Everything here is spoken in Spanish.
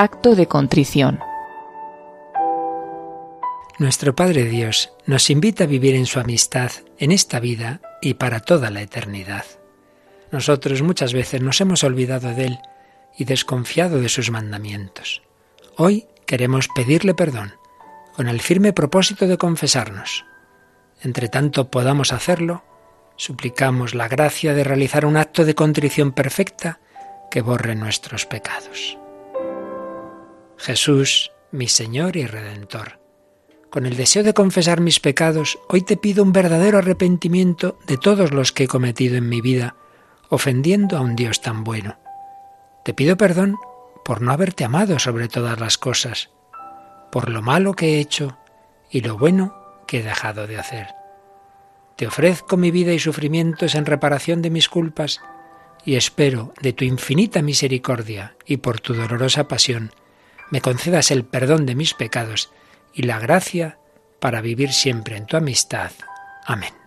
acto de contrición. Nuestro Padre Dios nos invita a vivir en su amistad en esta vida y para toda la eternidad. Nosotros muchas veces nos hemos olvidado de Él y desconfiado de sus mandamientos. Hoy queremos pedirle perdón, con el firme propósito de confesarnos. Entre tanto podamos hacerlo, suplicamos la gracia de realizar un acto de contrición perfecta que borre nuestros pecados. Jesús, mi Señor y Redentor, con el deseo de confesar mis pecados, hoy te pido un verdadero arrepentimiento de todos los que he cometido en mi vida, ofendiendo a un Dios tan bueno. Te pido perdón por no haberte amado sobre todas las cosas, por lo malo que he hecho y lo bueno que he dejado de hacer. Te ofrezco mi vida y sufrimientos en reparación de mis culpas y espero de tu infinita misericordia y por tu dolorosa pasión me concedas el perdón de mis pecados y la gracia para vivir siempre en tu amistad. Amén.